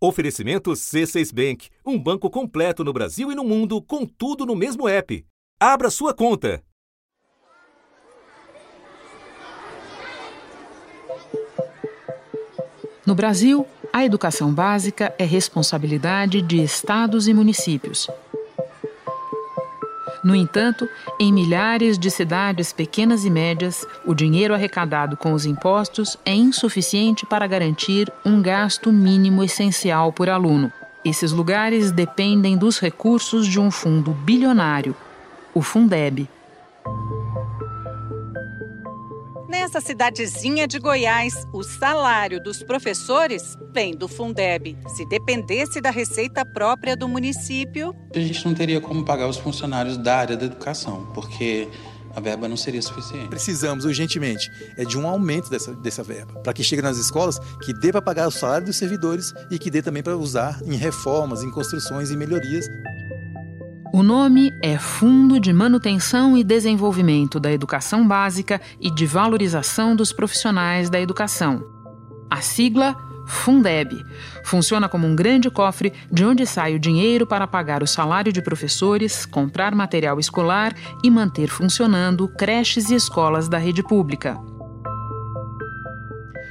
Oferecimento C6 Bank, um banco completo no Brasil e no mundo, com tudo no mesmo app. Abra sua conta. No Brasil, a educação básica é responsabilidade de estados e municípios. No entanto, em milhares de cidades pequenas e médias, o dinheiro arrecadado com os impostos é insuficiente para garantir um gasto mínimo essencial por aluno. Esses lugares dependem dos recursos de um fundo bilionário, o Fundeb. Nessa cidadezinha de Goiás, o salário dos professores vem do Fundeb. Se dependesse da receita própria do município. A gente não teria como pagar os funcionários da área da educação, porque a verba não seria suficiente. Precisamos urgentemente é de um aumento dessa, dessa verba, para que chegue nas escolas, que dê para pagar o salário dos servidores e que dê também para usar em reformas, em construções e melhorias. O nome é Fundo de Manutenção e Desenvolvimento da Educação Básica e de Valorização dos Profissionais da Educação. A sigla Fundeb funciona como um grande cofre de onde sai o dinheiro para pagar o salário de professores, comprar material escolar e manter funcionando creches e escolas da rede pública.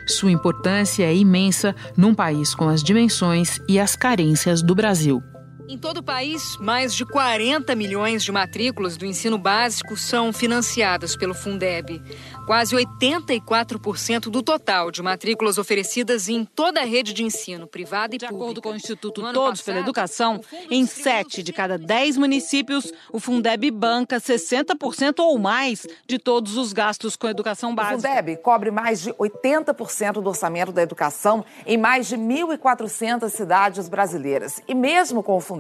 Sua importância é imensa num país com as dimensões e as carências do Brasil. Em todo o país, mais de 40 milhões de matrículas do ensino básico são financiadas pelo Fundeb. Quase 84% do total de matrículas oferecidas em toda a rede de ensino, privada e de pública. De acordo com o Instituto Todos passado, pela Educação, em 7 de cada 10 municípios, o Fundeb banca 60% ou mais de todos os gastos com a educação básica. O Fundeb cobre mais de 80% do orçamento da educação em mais de 1.400 cidades brasileiras. E mesmo com o Fundeb,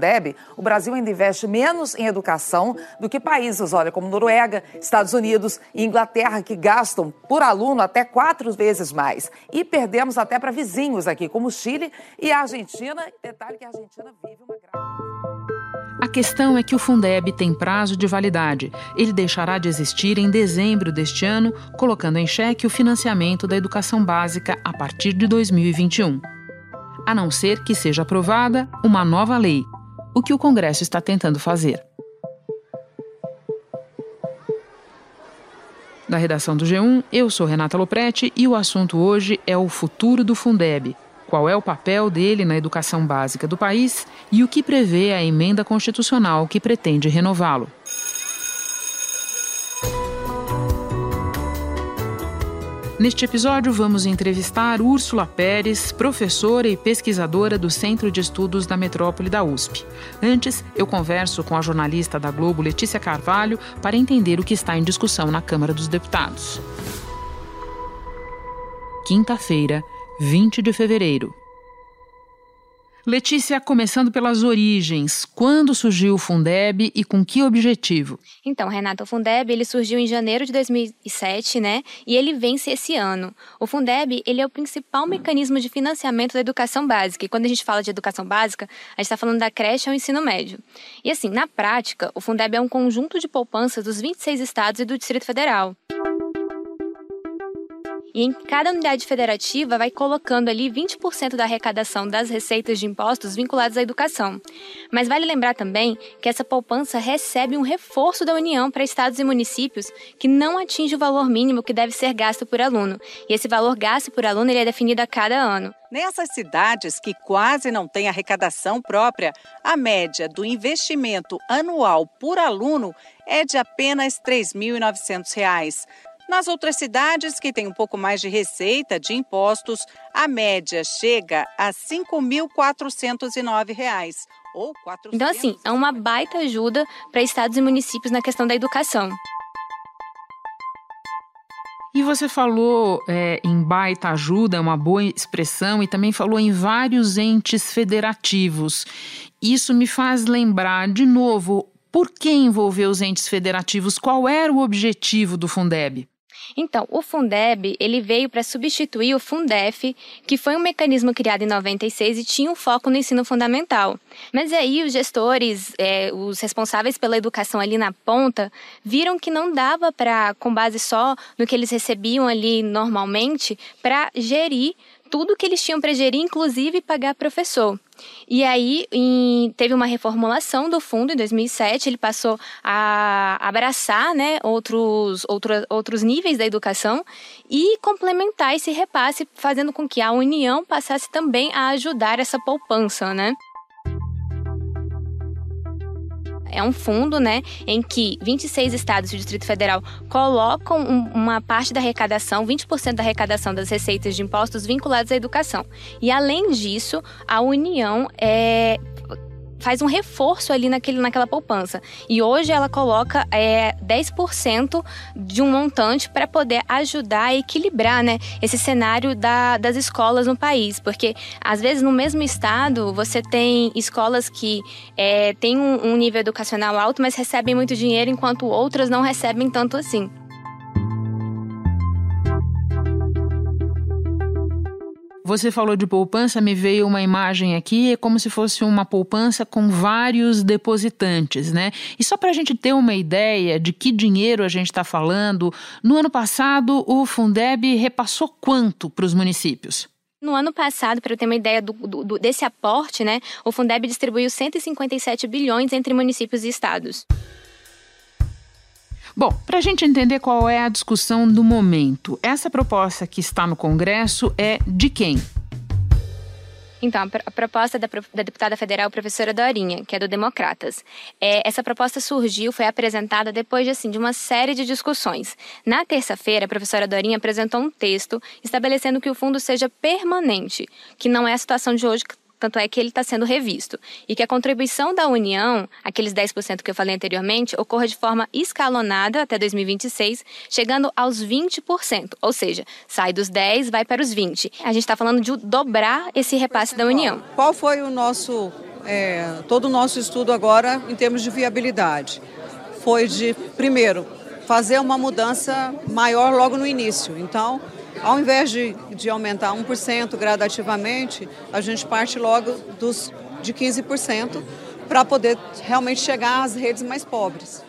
o Brasil ainda investe menos em educação do que países, olha, como Noruega, Estados Unidos e Inglaterra, que gastam por aluno até quatro vezes mais. E perdemos até para vizinhos aqui, como Chile e a Argentina. Detalhe que a Argentina vive uma grave. A questão é que o Fundeb tem prazo de validade. Ele deixará de existir em dezembro deste ano, colocando em xeque o financiamento da educação básica a partir de 2021. A não ser que seja aprovada uma nova lei, o que o Congresso está tentando fazer. Da redação do G1, eu sou Renata Loprete e o assunto hoje é o futuro do Fundeb. Qual é o papel dele na educação básica do país e o que prevê a emenda constitucional que pretende renová-lo. Neste episódio, vamos entrevistar Úrsula Pérez, professora e pesquisadora do Centro de Estudos da Metrópole da USP. Antes, eu converso com a jornalista da Globo, Letícia Carvalho, para entender o que está em discussão na Câmara dos Deputados. Quinta-feira, 20 de fevereiro. Letícia, começando pelas origens, quando surgiu o Fundeb e com que objetivo? Então, Renato, o Fundeb ele surgiu em janeiro de 2007, né? E ele vence esse ano. O Fundeb ele é o principal mecanismo de financiamento da educação básica. E quando a gente fala de educação básica, a gente está falando da creche ao ensino médio. E assim, na prática, o Fundeb é um conjunto de poupanças dos 26 estados e do Distrito Federal. E em cada unidade federativa vai colocando ali 20% da arrecadação das receitas de impostos vinculadas à educação. Mas vale lembrar também que essa poupança recebe um reforço da União para estados e municípios que não atinge o valor mínimo que deve ser gasto por aluno. E esse valor gasto por aluno ele é definido a cada ano. Nessas cidades que quase não têm arrecadação própria, a média do investimento anual por aluno é de apenas R$ 3.900. Nas outras cidades que têm um pouco mais de receita de impostos, a média chega a R$ 5.409. Ou 400... Então, assim, é uma baita ajuda para estados e municípios na questão da educação. E você falou é, em baita ajuda, é uma boa expressão, e também falou em vários entes federativos. Isso me faz lembrar, de novo, por que envolver os entes federativos? Qual era o objetivo do Fundeb? Então, o Fundeb, ele veio para substituir o Fundef, que foi um mecanismo criado em 96 e tinha um foco no ensino fundamental. Mas aí os gestores, é, os responsáveis pela educação ali na ponta, viram que não dava para, com base só no que eles recebiam ali normalmente, para gerir tudo que eles tinham para gerir, inclusive pagar professor. E aí em, teve uma reformulação do fundo em 2007, ele passou a abraçar né, outros, outro, outros níveis da educação e complementar esse repasse, fazendo com que a União passasse também a ajudar essa poupança, né? É um fundo, né, em que 26 estados e o Distrito Federal colocam uma parte da arrecadação, 20% da arrecadação das receitas de impostos vinculados à educação. E além disso, a União é, faz um reforço ali naquele, naquela poupança. E hoje ela coloca é, 10% de um montante para poder ajudar a equilibrar né, esse cenário da, das escolas no país. Porque, às vezes, no mesmo estado, você tem escolas que é, têm um, um nível educacional alto, mas recebem muito dinheiro, enquanto outras não recebem tanto assim. Você falou de poupança, me veio uma imagem aqui, é como se fosse uma poupança com vários depositantes, né? E só para a gente ter uma ideia de que dinheiro a gente está falando, no ano passado o Fundeb repassou quanto para os municípios? No ano passado, para eu ter uma ideia do, do, desse aporte, né, o Fundeb distribuiu 157 bilhões entre municípios e estados. Bom, para a gente entender qual é a discussão do momento, essa proposta que está no Congresso é de quem? Então, a proposta da, da, deputada federal professora Dorinha, que é do Democratas. É, essa proposta surgiu, foi apresentada depois de, assim, de uma série de discussões. Na terça-feira, a professora Dorinha apresentou um texto estabelecendo que o fundo seja permanente, que não é a situação de hoje tanto é que ele está sendo revisto. E que a contribuição da União, aqueles 10% que eu falei anteriormente, ocorra de forma escalonada até 2026, chegando aos 20%. Ou seja, sai dos 10, vai para os 20. A gente está falando de dobrar esse repasse da União. Qual foi o nosso, é, todo o nosso estudo agora em termos de viabilidade? Foi de, primeiro, fazer uma mudança maior logo no início. Então, ao invés de, de aumentar 1% gradativamente, a gente parte logo dos, de 15% para poder realmente chegar às redes mais pobres.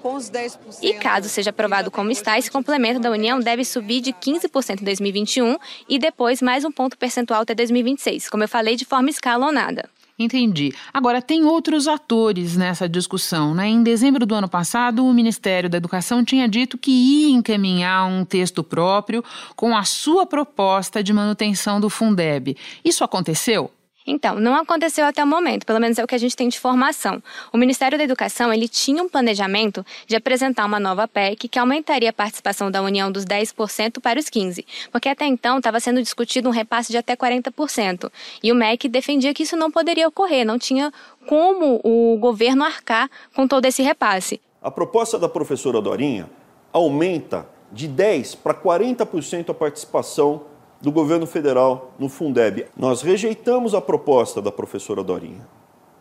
Com os 10%. E caso seja aprovado como está, esse complemento da União deve subir de 15% em 2021 e depois mais um ponto percentual até 2026, como eu falei, de forma escalonada. Entendi. Agora, tem outros atores nessa discussão. Né? Em dezembro do ano passado, o Ministério da Educação tinha dito que ia encaminhar um texto próprio com a sua proposta de manutenção do Fundeb. Isso aconteceu? Então, não aconteceu até o momento, pelo menos é o que a gente tem de formação. O Ministério da Educação, ele tinha um planejamento de apresentar uma nova PEC que aumentaria a participação da União dos 10% para os 15%, porque até então estava sendo discutido um repasse de até 40%. E o MEC defendia que isso não poderia ocorrer, não tinha como o governo arcar com todo esse repasse. A proposta da professora Dorinha aumenta de 10% para 40% a participação do governo federal no Fundeb. Nós rejeitamos a proposta da professora Dorinha,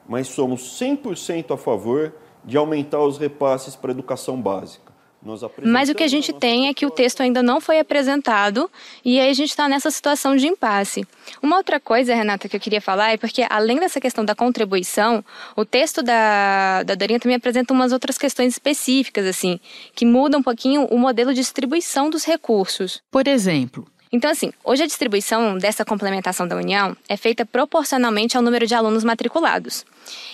mas somos 100% a favor de aumentar os repasses para a educação básica. Mas o que a gente tem é que o texto ainda não foi apresentado e aí a gente está nessa situação de impasse. Uma outra coisa, Renata, que eu queria falar é porque, além dessa questão da contribuição, o texto da, da Dorinha também apresenta umas outras questões específicas, assim, que mudam um pouquinho o modelo de distribuição dos recursos. Por exemplo, então, assim, hoje a distribuição dessa complementação da União é feita proporcionalmente ao número de alunos matriculados.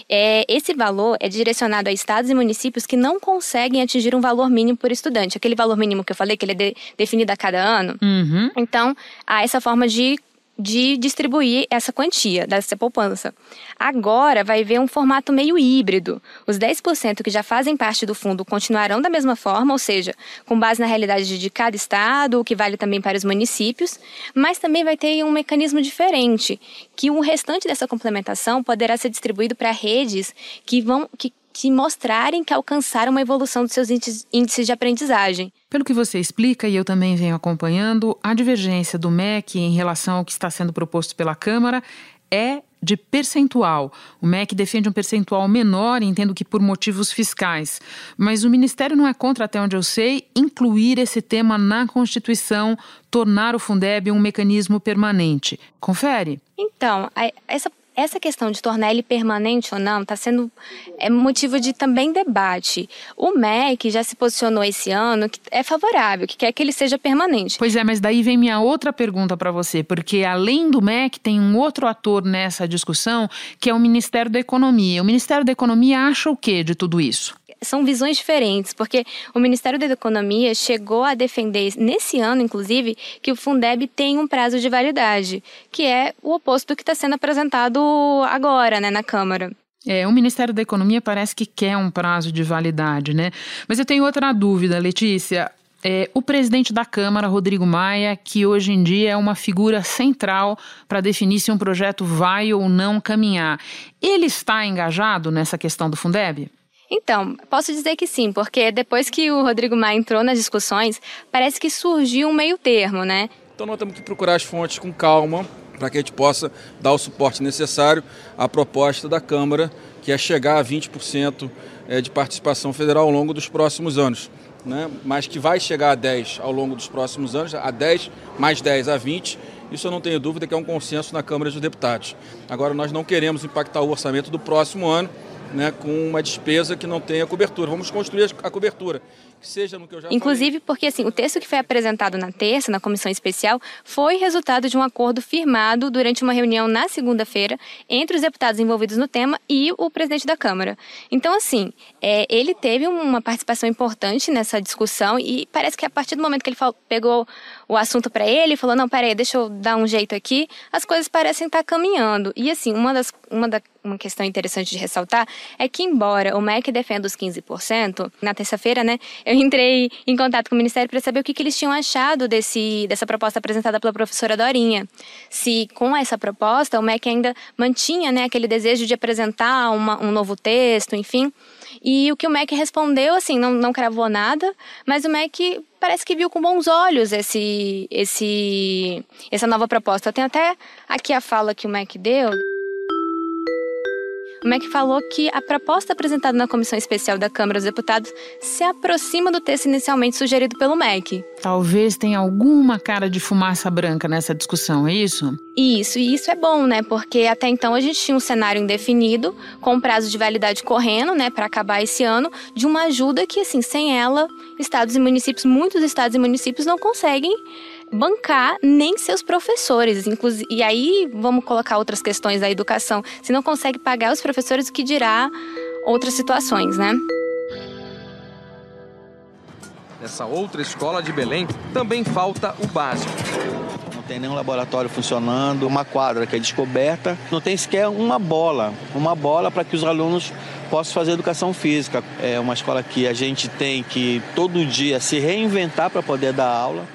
É, esse valor é direcionado a estados e municípios que não conseguem atingir um valor mínimo por estudante. Aquele valor mínimo que eu falei, que ele é de, definido a cada ano. Uhum. Então, há essa forma de de distribuir essa quantia dessa poupança. Agora vai ver um formato meio híbrido. Os 10% que já fazem parte do fundo continuarão da mesma forma, ou seja, com base na realidade de cada estado, o que vale também para os municípios, mas também vai ter um mecanismo diferente, que o restante dessa complementação poderá ser distribuído para redes que vão que que mostrarem que alcançaram uma evolução dos seus índices de aprendizagem. Pelo que você explica, e eu também venho acompanhando, a divergência do MEC em relação ao que está sendo proposto pela Câmara é de percentual. O MEC defende um percentual menor, entendo que por motivos fiscais. Mas o Ministério não é contra, até onde eu sei, incluir esse tema na Constituição, tornar o Fundeb um mecanismo permanente. Confere? Então, essa essa questão de tornar ele permanente ou não está sendo é motivo de também debate. O MEC já se posicionou esse ano que é favorável, que quer que ele seja permanente. Pois é, mas daí vem minha outra pergunta para você, porque além do MEC tem um outro ator nessa discussão, que é o Ministério da Economia. O Ministério da Economia acha o que de tudo isso? São visões diferentes, porque o Ministério da Economia chegou a defender, nesse ano, inclusive, que o Fundeb tem um prazo de validade, que é o oposto do que está sendo apresentado agora, né, na Câmara. É, o Ministério da Economia parece que quer um prazo de validade, né? Mas eu tenho outra dúvida, Letícia. É, o presidente da Câmara, Rodrigo Maia, que hoje em dia é uma figura central para definir se um projeto vai ou não caminhar, ele está engajado nessa questão do Fundeb? Então, posso dizer que sim, porque depois que o Rodrigo Maia entrou nas discussões, parece que surgiu um meio termo, né? Então nós temos que procurar as fontes com calma para que a gente possa dar o suporte necessário à proposta da Câmara, que é chegar a 20% é, de participação federal ao longo dos próximos anos. Né? Mas que vai chegar a 10 ao longo dos próximos anos, a 10 mais 10 a 20, isso eu não tenho dúvida que é um consenso na Câmara dos Deputados. Agora, nós não queremos impactar o orçamento do próximo ano, né, com uma despesa que não tenha cobertura. Vamos construir a cobertura. seja no que eu já Inclusive falei. porque assim, o texto que foi apresentado na terça, na comissão especial, foi resultado de um acordo firmado durante uma reunião na segunda-feira entre os deputados envolvidos no tema e o presidente da Câmara. Então, assim, é, ele teve uma participação importante nessa discussão e parece que a partir do momento que ele falou, pegou o assunto para ele e falou: não, peraí, deixa eu dar um jeito aqui, as coisas parecem estar caminhando. E assim, uma das, uma da, uma questão interessante de ressaltar é que, embora o MEC defenda os 15%, na terça-feira, né, eu entrei em contato com o Ministério para saber o que, que eles tinham achado desse, dessa proposta apresentada pela professora Dorinha. Se com essa proposta o MEC ainda mantinha né, aquele desejo de apresentar uma, um novo texto, enfim. E o que o MEC respondeu, assim, não, não cravou nada, mas o MEC parece que viu com bons olhos esse, esse, essa nova proposta. Tem até aqui a fala que o MEC deu. O MEC falou que a proposta apresentada na Comissão Especial da Câmara dos Deputados se aproxima do texto inicialmente sugerido pelo MEC. Talvez tenha alguma cara de fumaça branca nessa discussão, é isso? Isso, e isso é bom, né? Porque até então a gente tinha um cenário indefinido, com prazo de validade correndo, né, para acabar esse ano, de uma ajuda que, assim, sem ela, estados e municípios, muitos estados e municípios não conseguem bancar nem seus professores. E aí vamos colocar outras questões da educação. Se não consegue pagar os professores, o que dirá outras situações, né? Nessa outra escola de Belém também falta o básico. Não tem nenhum laboratório funcionando, uma quadra que é descoberta, não tem sequer uma bola, uma bola para que os alunos possam fazer educação física. É uma escola que a gente tem que todo dia se reinventar para poder dar aula.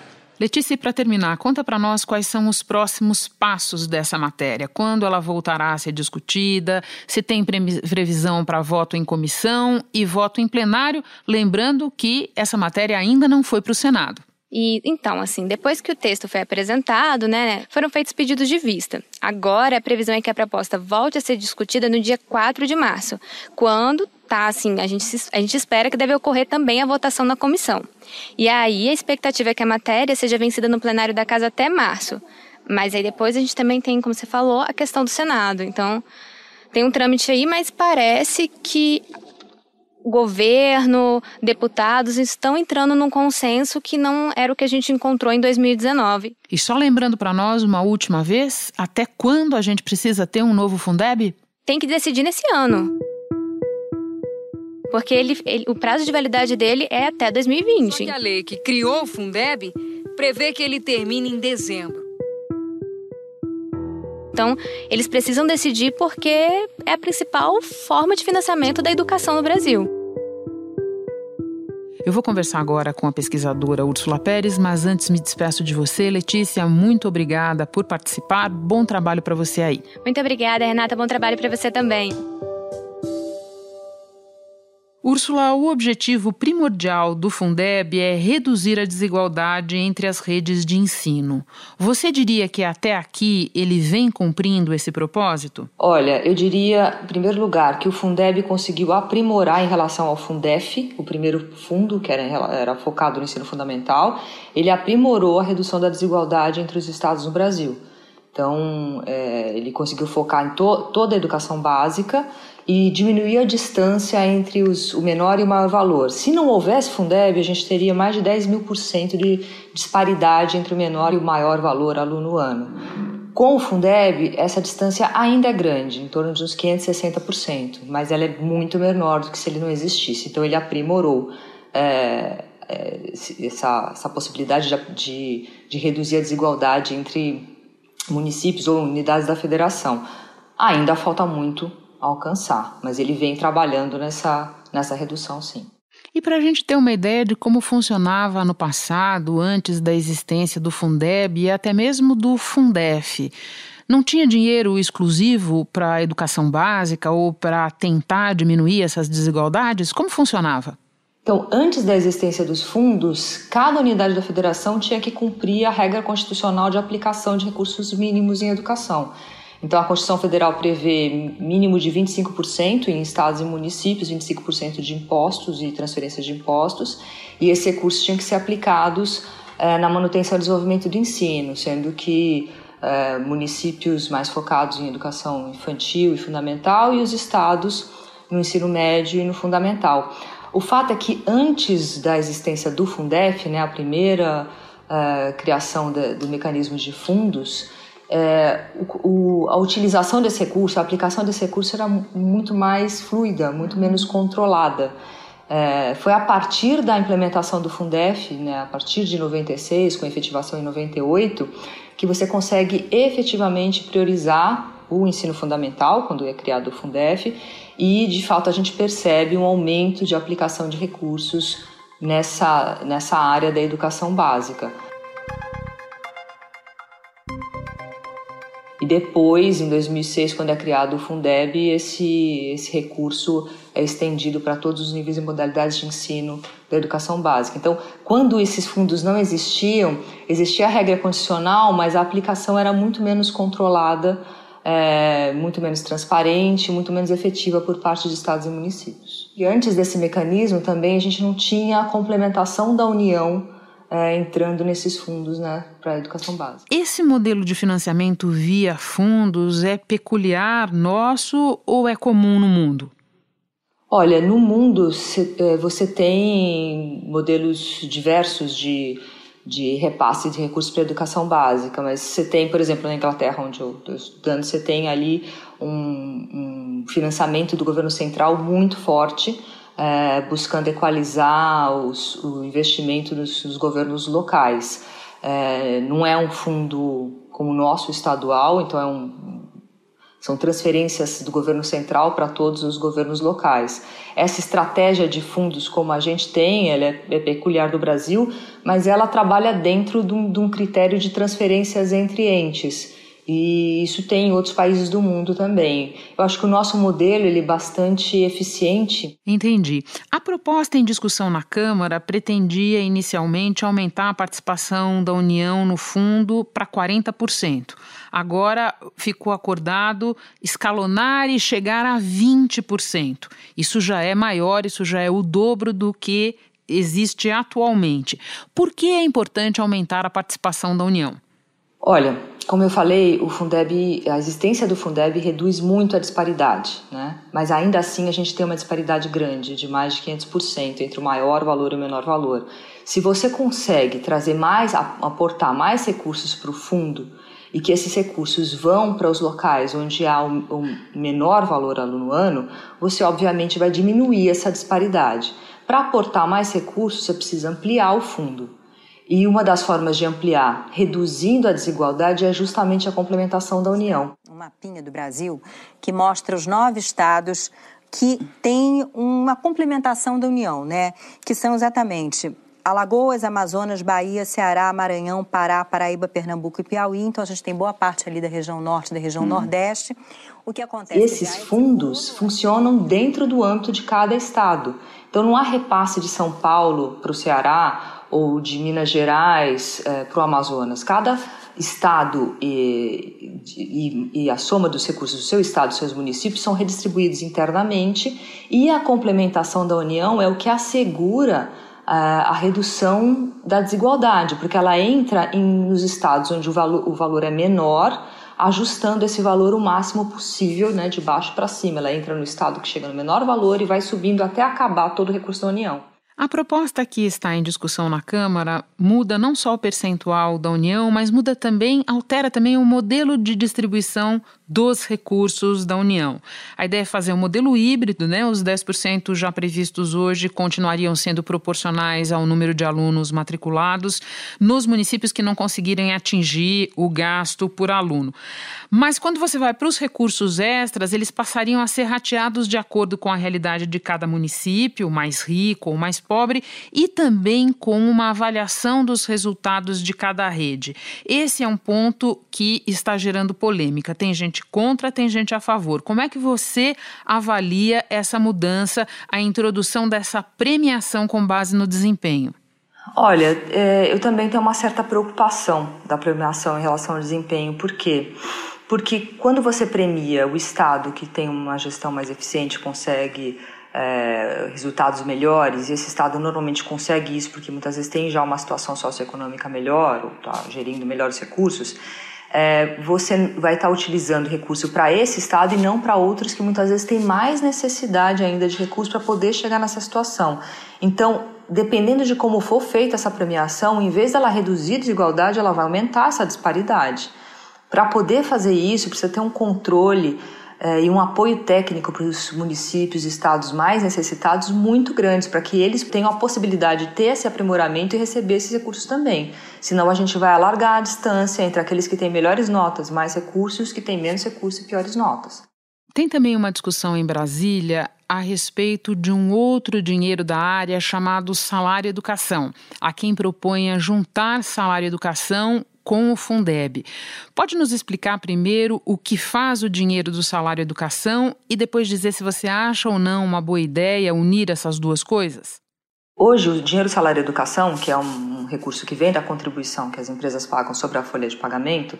Letícia, para terminar, conta para nós quais são os próximos passos dessa matéria. Quando ela voltará a ser discutida, se tem previsão para voto em comissão e voto em plenário, lembrando que essa matéria ainda não foi para o Senado. E então, assim, depois que o texto foi apresentado, né, foram feitos pedidos de vista. Agora, a previsão é que a proposta volte a ser discutida no dia 4 de março, quando tá assim, a gente, a gente espera que deve ocorrer também a votação na comissão. E aí a expectativa é que a matéria seja vencida no plenário da casa até março. Mas aí depois a gente também tem, como você falou, a questão do Senado. Então, tem um trâmite aí, mas parece que governo, deputados estão entrando num consenso que não era o que a gente encontrou em 2019. E só lembrando para nós uma última vez, até quando a gente precisa ter um novo Fundeb? Tem que decidir nesse ano porque ele, ele, o prazo de validade dele é até 2020. Só que a lei que criou o Fundeb prevê que ele termine em dezembro. Então, eles precisam decidir porque é a principal forma de financiamento da educação no Brasil. Eu vou conversar agora com a pesquisadora Úrsula Pérez, mas antes me despeço de você. Letícia, muito obrigada por participar. Bom trabalho para você aí. Muito obrigada, Renata. Bom trabalho para você também. Úrsula, o objetivo primordial do Fundeb é reduzir a desigualdade entre as redes de ensino. Você diria que até aqui ele vem cumprindo esse propósito? Olha, eu diria, em primeiro lugar, que o Fundeb conseguiu aprimorar em relação ao Fundef, o primeiro fundo que era, era focado no ensino fundamental, ele aprimorou a redução da desigualdade entre os estados no Brasil. Então, é, ele conseguiu focar em to toda a educação básica e diminuir a distância entre os, o menor e o maior valor. Se não houvesse Fundeb, a gente teria mais de 10 mil por cento de disparidade entre o menor e o maior valor aluno-ano. Com o Fundeb, essa distância ainda é grande, em torno de uns 560%, mas ela é muito menor do que se ele não existisse. Então, ele aprimorou é, é, essa, essa possibilidade de, de, de reduzir a desigualdade entre municípios ou unidades da federação. Ainda falta muito alcançar, mas ele vem trabalhando nessa, nessa redução, sim. E para a gente ter uma ideia de como funcionava no passado, antes da existência do Fundeb e até mesmo do Fundef, não tinha dinheiro exclusivo para a educação básica ou para tentar diminuir essas desigualdades? Como funcionava? Então, antes da existência dos fundos, cada unidade da federação tinha que cumprir a regra constitucional de aplicação de recursos mínimos em educação. Então, a Constituição Federal prevê mínimo de 25% em estados e municípios, 25% de impostos e transferências de impostos, e esses recursos tinham que ser aplicados eh, na manutenção e desenvolvimento do ensino, sendo que eh, municípios mais focados em educação infantil e fundamental e os estados no ensino médio e no fundamental. O fato é que antes da existência do Fundef, né, a primeira uh, criação de, do mecanismo de fundos, é, o, a utilização desse recurso, a aplicação desse recurso era muito mais fluida, muito menos controlada. É, foi a partir da implementação do Fundef, né, a partir de 96, com efetivação em 98, que você consegue efetivamente priorizar o ensino fundamental, quando é criado o Fundef, e de fato a gente percebe um aumento de aplicação de recursos nessa, nessa área da educação básica. E depois, em 2006, quando é criado o Fundeb, esse, esse recurso é estendido para todos os níveis e modalidades de ensino da educação básica. Então, quando esses fundos não existiam, existia a regra condicional, mas a aplicação era muito menos controlada é, muito menos transparente, muito menos efetiva por parte de estados e municípios. E antes desse mecanismo também a gente não tinha a complementação da União é, entrando nesses fundos né, para a educação básica. Esse modelo de financiamento via fundos é peculiar nosso ou é comum no mundo? Olha, no mundo é, você tem modelos diversos de de repasse de recursos para educação básica, mas você tem, por exemplo, na Inglaterra, onde eu estou estudando, você tem ali um, um, financiamento do governo central muito forte, é, buscando equalizar os, o investimento nos, nos governos locais. É, não é um fundo como o nosso estadual, então é um, são transferências do governo central para todos os governos locais. Essa estratégia de fundos como a gente tem, ela é, é peculiar do Brasil, mas ela trabalha dentro de um, de um critério de transferências entre entes. E isso tem em outros países do mundo também. Eu acho que o nosso modelo ele é bastante eficiente. Entendi. A proposta em discussão na Câmara pretendia inicialmente aumentar a participação da União no fundo para 40%. Agora ficou acordado escalonar e chegar a 20%. Isso já é maior, isso já é o dobro do que existe atualmente. Por que é importante aumentar a participação da União? Olha, como eu falei, o Fundeb, a existência do Fundeb reduz muito a disparidade, né? Mas ainda assim a gente tem uma disparidade grande, de mais de 500% entre o maior valor e o menor valor. Se você consegue trazer mais, aportar mais recursos para o fundo e que esses recursos vão para os locais onde há um, um menor valor aluno ano, você obviamente vai diminuir essa disparidade. Para aportar mais recursos, você precisa ampliar o fundo. E uma das formas de ampliar, reduzindo a desigualdade, é justamente a complementação da União. Um mapinha do Brasil que mostra os nove estados que têm uma complementação da União, né? Que são exatamente Alagoas, Amazonas, Bahia, Ceará, Maranhão, Pará, Paraíba, Pernambuco e Piauí. Então a gente tem boa parte ali da região norte, da região hum. nordeste. O que acontece? Esses fundos funcionam dentro do âmbito de cada estado. Então não há repasse de São Paulo para o Ceará ou de Minas Gerais é, para o Amazonas. Cada estado e, e, e, a soma dos recursos do seu estado, dos seus municípios, são redistribuídos internamente e a complementação da União é o que assegura uh, a redução da desigualdade, porque ela entra em, nos estados onde o valor, o valor é menor, ajustando esse valor o máximo possível, né, de baixo para cima. Ela entra no estado que chega no menor valor e vai subindo até acabar todo o recurso da União. A proposta que está em discussão na Câmara muda não só o percentual da União, mas muda também, altera também o modelo de distribuição dos recursos da União. A ideia é fazer um modelo híbrido, né? Os 10% já previstos hoje continuariam sendo proporcionais ao número de alunos matriculados nos municípios que não conseguirem atingir o gasto por aluno. Mas quando você vai para os recursos extras, eles passariam a ser rateados de acordo com a realidade de cada município, mais rico ou mais e também com uma avaliação dos resultados de cada rede. Esse é um ponto que está gerando polêmica. Tem gente contra, tem gente a favor. Como é que você avalia essa mudança, a introdução dessa premiação com base no desempenho? Olha, é, eu também tenho uma certa preocupação da premiação em relação ao desempenho, por quê? Porque quando você premia o Estado que tem uma gestão mais eficiente, consegue é, resultados melhores, e esse Estado normalmente consegue isso porque muitas vezes tem já uma situação socioeconômica melhor, ou está gerindo melhores recursos, é, você vai estar tá utilizando recurso para esse Estado e não para outros que muitas vezes têm mais necessidade ainda de recursos para poder chegar nessa situação. Então, dependendo de como for feita essa premiação, em vez dela reduzir a desigualdade, ela vai aumentar essa disparidade. Para poder fazer isso, precisa ter um controle é, e um apoio técnico para os municípios e estados mais necessitados muito grandes, para que eles tenham a possibilidade de ter esse aprimoramento e receber esses recursos também. Senão a gente vai alargar a distância entre aqueles que têm melhores notas, mais recursos, e os que têm menos recursos e piores notas. Tem também uma discussão em Brasília a respeito de um outro dinheiro da área chamado salário educação. Há quem proponha juntar salário educação com o Fundeb. Pode nos explicar primeiro o que faz o dinheiro do salário educação e depois dizer se você acha ou não uma boa ideia unir essas duas coisas? Hoje, o dinheiro salário educação, que é um recurso que vem da contribuição que as empresas pagam sobre a folha de pagamento,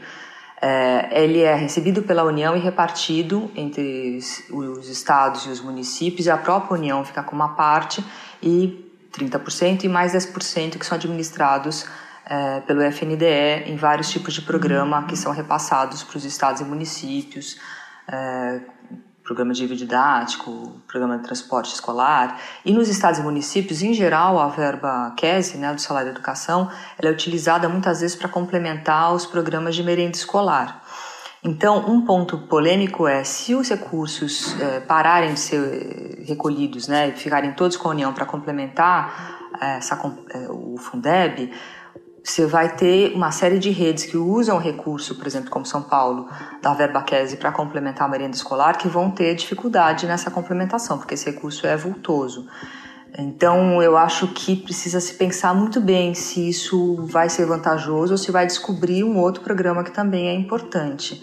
é, ele é recebido pela União e repartido entre os estados e os municípios, e a própria União fica com uma parte e 30% e mais 10% que são administrados é, pelo FNDE em vários tipos de programa que são repassados para os estados e municípios, é, programa de didático, programa de transporte escolar. E nos estados e municípios, em geral, a verba QESE, né, do salário de educação, ela é utilizada muitas vezes para complementar os programas de merenda escolar. Então, um ponto polêmico é se os recursos é, pararem de ser recolhidos né, e ficarem todos com a União para complementar é, essa, é, o Fundeb, você vai ter uma série de redes que usam recurso, por exemplo, como São Paulo, da verba QESE para complementar a merenda escolar, que vão ter dificuldade nessa complementação, porque esse recurso é vultoso. Então, eu acho que precisa se pensar muito bem se isso vai ser vantajoso ou se vai descobrir um outro programa que também é importante.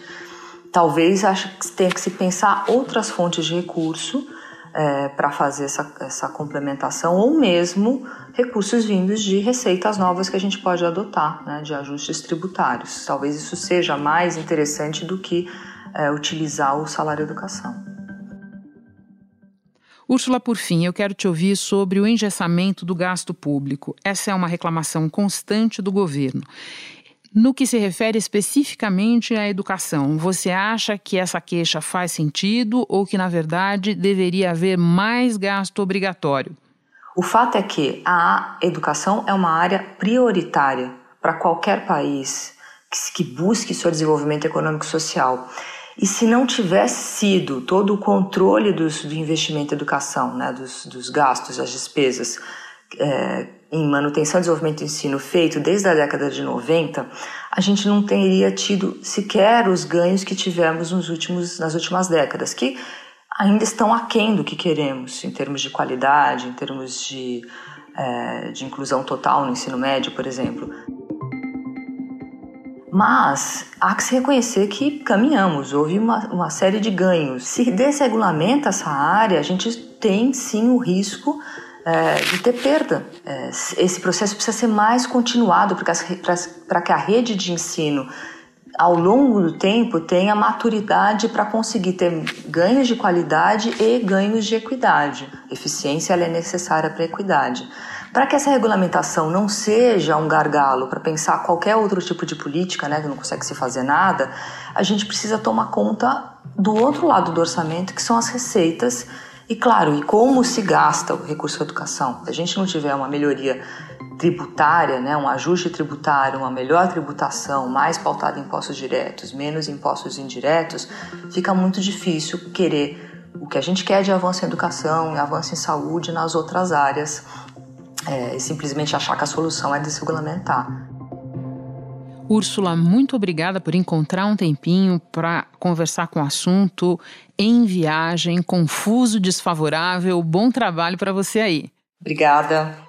Talvez acho que tenha que se pensar outras fontes de recurso é, para fazer essa, essa complementação, ou mesmo recursos vindos de receitas novas que a gente pode adotar, né, de ajustes tributários. Talvez isso seja mais interessante do que é, utilizar o salário educação. Úrsula, por fim, eu quero te ouvir sobre o engessamento do gasto público. Essa é uma reclamação constante do governo. No que se refere especificamente à educação, você acha que essa queixa faz sentido ou que, na verdade, deveria haver mais gasto obrigatório? O fato é que a educação é uma área prioritária para qualquer país que busque seu desenvolvimento econômico e social. E se não tivesse sido todo o controle dos, do investimento em educação, né, dos, dos gastos, das despesas, é, em manutenção, desenvolvimento e ensino feito desde a década de 90, a gente não teria tido sequer os ganhos que tivemos nos últimos, nas últimas décadas, que ainda estão aquém do que queremos, em termos de qualidade, em termos de, é, de inclusão total no ensino médio, por exemplo. Mas há que se reconhecer que caminhamos, houve uma, uma série de ganhos. Se desregulamenta essa área, a gente tem sim o risco é, de ter perda. É, esse processo precisa ser mais continuado para que a rede de ensino, ao longo do tempo, tenha maturidade para conseguir ter ganhos de qualidade e ganhos de equidade. Eficiência é necessária para equidade. Para que essa regulamentação não seja um gargalo para pensar qualquer outro tipo de política, né, que não consegue se fazer nada, a gente precisa tomar conta do outro lado do orçamento, que são as receitas e, claro, e como se gasta o recurso da educação. Se a gente não tiver uma melhoria tributária, né, um ajuste tributário, uma melhor tributação, mais pautada em impostos diretos, menos impostos indiretos, fica muito difícil querer o que a gente quer de avanço em educação, avanço em saúde nas outras áreas, é, e simplesmente achar que a solução é desregulamentar. Úrsula, muito obrigada por encontrar um tempinho para conversar com o assunto em viagem, confuso, desfavorável. Bom trabalho para você aí. Obrigada.